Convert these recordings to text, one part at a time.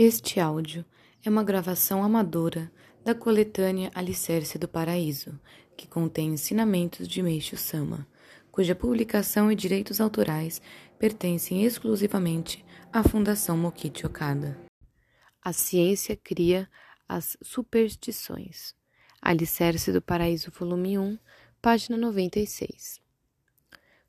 Este áudio é uma gravação amadora da coletânea Alicerce do Paraíso, que contém ensinamentos de Meishu Sama, cuja publicação e direitos autorais pertencem exclusivamente à Fundação Mokichi Okada. A ciência cria as superstições. Alicerce do Paraíso, volume 1, página 96.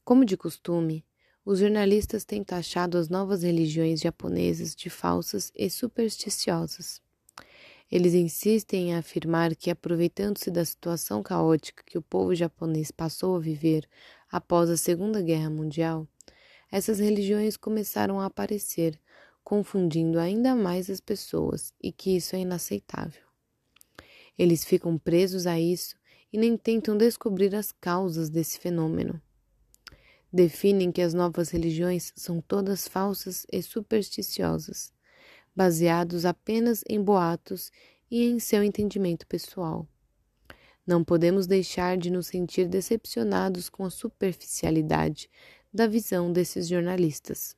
Como de costume, os jornalistas têm taxado as novas religiões japonesas de falsas e supersticiosas. Eles insistem em afirmar que, aproveitando-se da situação caótica que o povo japonês passou a viver após a Segunda Guerra Mundial, essas religiões começaram a aparecer, confundindo ainda mais as pessoas e que isso é inaceitável. Eles ficam presos a isso e nem tentam descobrir as causas desse fenômeno definem que as novas religiões são todas falsas e supersticiosas, baseados apenas em boatos e em seu entendimento pessoal. Não podemos deixar de nos sentir decepcionados com a superficialidade da visão desses jornalistas.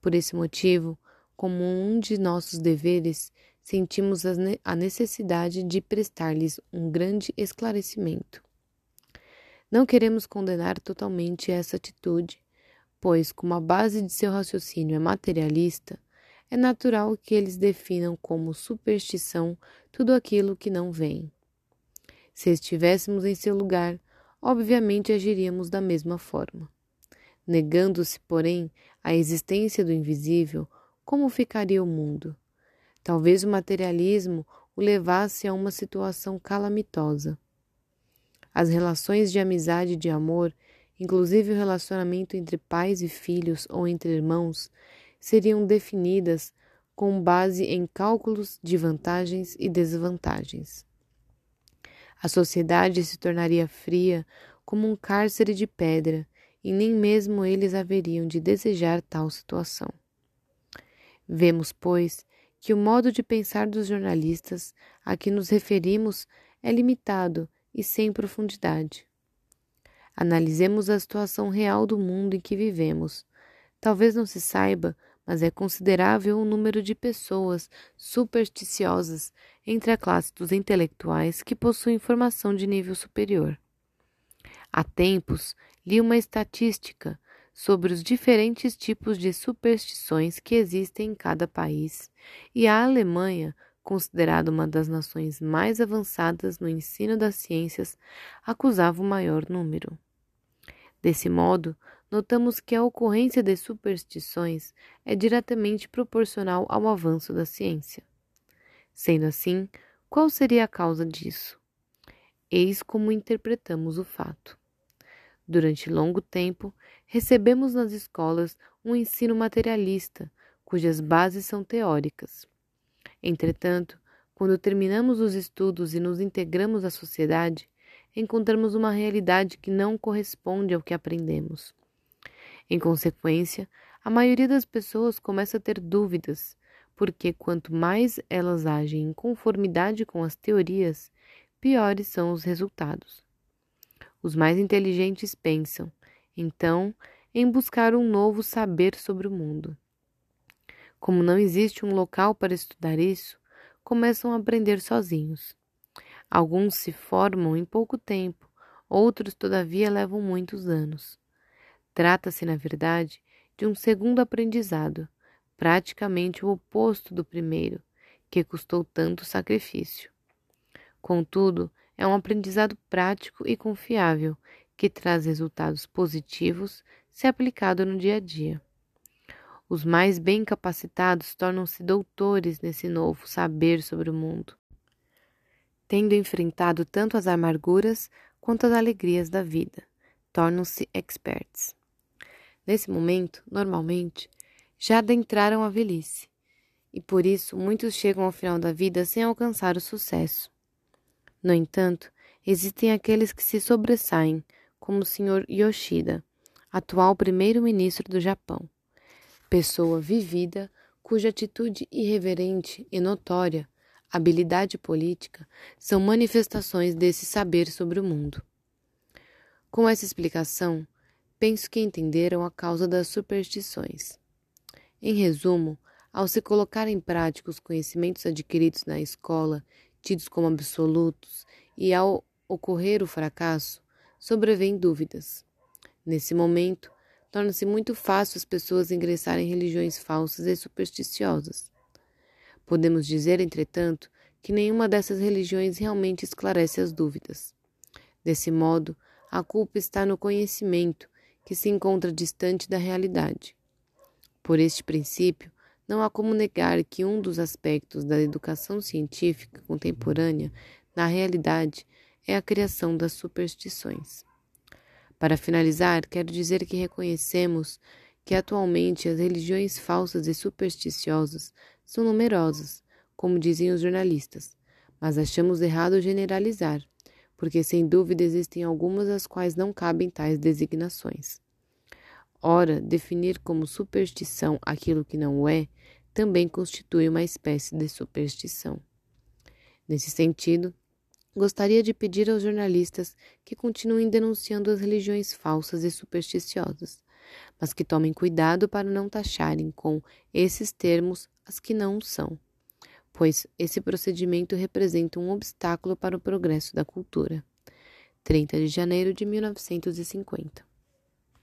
Por esse motivo, como um de nossos deveres, sentimos a necessidade de prestar-lhes um grande esclarecimento. Não queremos condenar totalmente essa atitude, pois, como a base de seu raciocínio é materialista, é natural que eles definam como superstição tudo aquilo que não vem. Se estivéssemos em seu lugar, obviamente agiríamos da mesma forma. Negando-se, porém, a existência do invisível, como ficaria o mundo? Talvez o materialismo o levasse a uma situação calamitosa. As relações de amizade e de amor, inclusive o relacionamento entre pais e filhos ou entre irmãos, seriam definidas com base em cálculos de vantagens e desvantagens. A sociedade se tornaria fria como um cárcere de pedra, e nem mesmo eles haveriam de desejar tal situação. Vemos, pois, que o modo de pensar dos jornalistas a que nos referimos é limitado e sem profundidade. Analisemos a situação real do mundo em que vivemos. Talvez não se saiba, mas é considerável o número de pessoas supersticiosas entre a classe dos intelectuais que possuem formação de nível superior. Há tempos li uma estatística sobre os diferentes tipos de superstições que existem em cada país, e a Alemanha considerado uma das nações mais avançadas no ensino das ciências, acusava o maior número. Desse modo, notamos que a ocorrência de superstições é diretamente proporcional ao avanço da ciência. Sendo assim, qual seria a causa disso? Eis como interpretamos o fato. Durante longo tempo, recebemos nas escolas um ensino materialista, cujas bases são teóricas. Entretanto, quando terminamos os estudos e nos integramos à sociedade, encontramos uma realidade que não corresponde ao que aprendemos. Em consequência, a maioria das pessoas começa a ter dúvidas, porque quanto mais elas agem em conformidade com as teorias, piores são os resultados. Os mais inteligentes pensam, então, em buscar um novo saber sobre o mundo. Como não existe um local para estudar isso, começam a aprender sozinhos. Alguns se formam em pouco tempo, outros, todavia, levam muitos anos. Trata-se, na verdade, de um segundo aprendizado, praticamente o oposto do primeiro, que custou tanto sacrifício. Contudo, é um aprendizado prático e confiável, que traz resultados positivos se aplicado no dia a dia. Os mais bem capacitados tornam-se doutores nesse novo saber sobre o mundo, tendo enfrentado tanto as amarguras quanto as alegrias da vida, tornam-se experts. Nesse momento, normalmente, já adentraram a velhice, e por isso muitos chegam ao final da vida sem alcançar o sucesso. No entanto, existem aqueles que se sobressaem, como o Sr. Yoshida, atual primeiro-ministro do Japão pessoa vivida, cuja atitude irreverente e notória, habilidade política, são manifestações desse saber sobre o mundo. Com essa explicação, penso que entenderam a causa das superstições. Em resumo, Ao se colocar em prática os conhecimentos adquiridos na escola, tidos como absolutos, e ao ocorrer o fracasso, sobrevêm dúvidas. Nesse momento, torna-se muito fácil as pessoas ingressarem em religiões falsas e supersticiosas. Podemos dizer, entretanto, que nenhuma dessas religiões realmente esclarece as dúvidas. Desse modo, a culpa está no conhecimento, que se encontra distante da realidade. Por este princípio, não há como negar que um dos aspectos da educação científica contemporânea, na realidade, é a criação das superstições. Para finalizar, quero dizer que reconhecemos que atualmente as religiões falsas e supersticiosas são numerosas, como dizem os jornalistas, mas achamos errado generalizar, porque sem dúvida existem algumas às quais não cabem tais designações. Ora, definir como superstição aquilo que não é também constitui uma espécie de superstição. Nesse sentido, gostaria de pedir aos jornalistas que continuem denunciando as religiões falsas e supersticiosas, mas que tomem cuidado para não taxarem com esses termos as que não são, pois esse procedimento representa um obstáculo para o progresso da cultura. 30 de janeiro de 1950